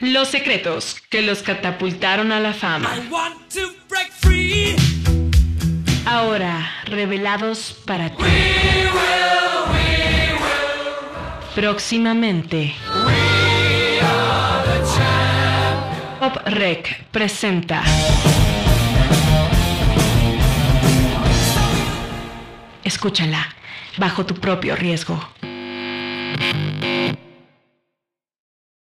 Los secretos que los catapultaron a la fama. Ahora revelados para ti. Próximamente. Pop Rec presenta. Escúchala bajo tu propio riesgo.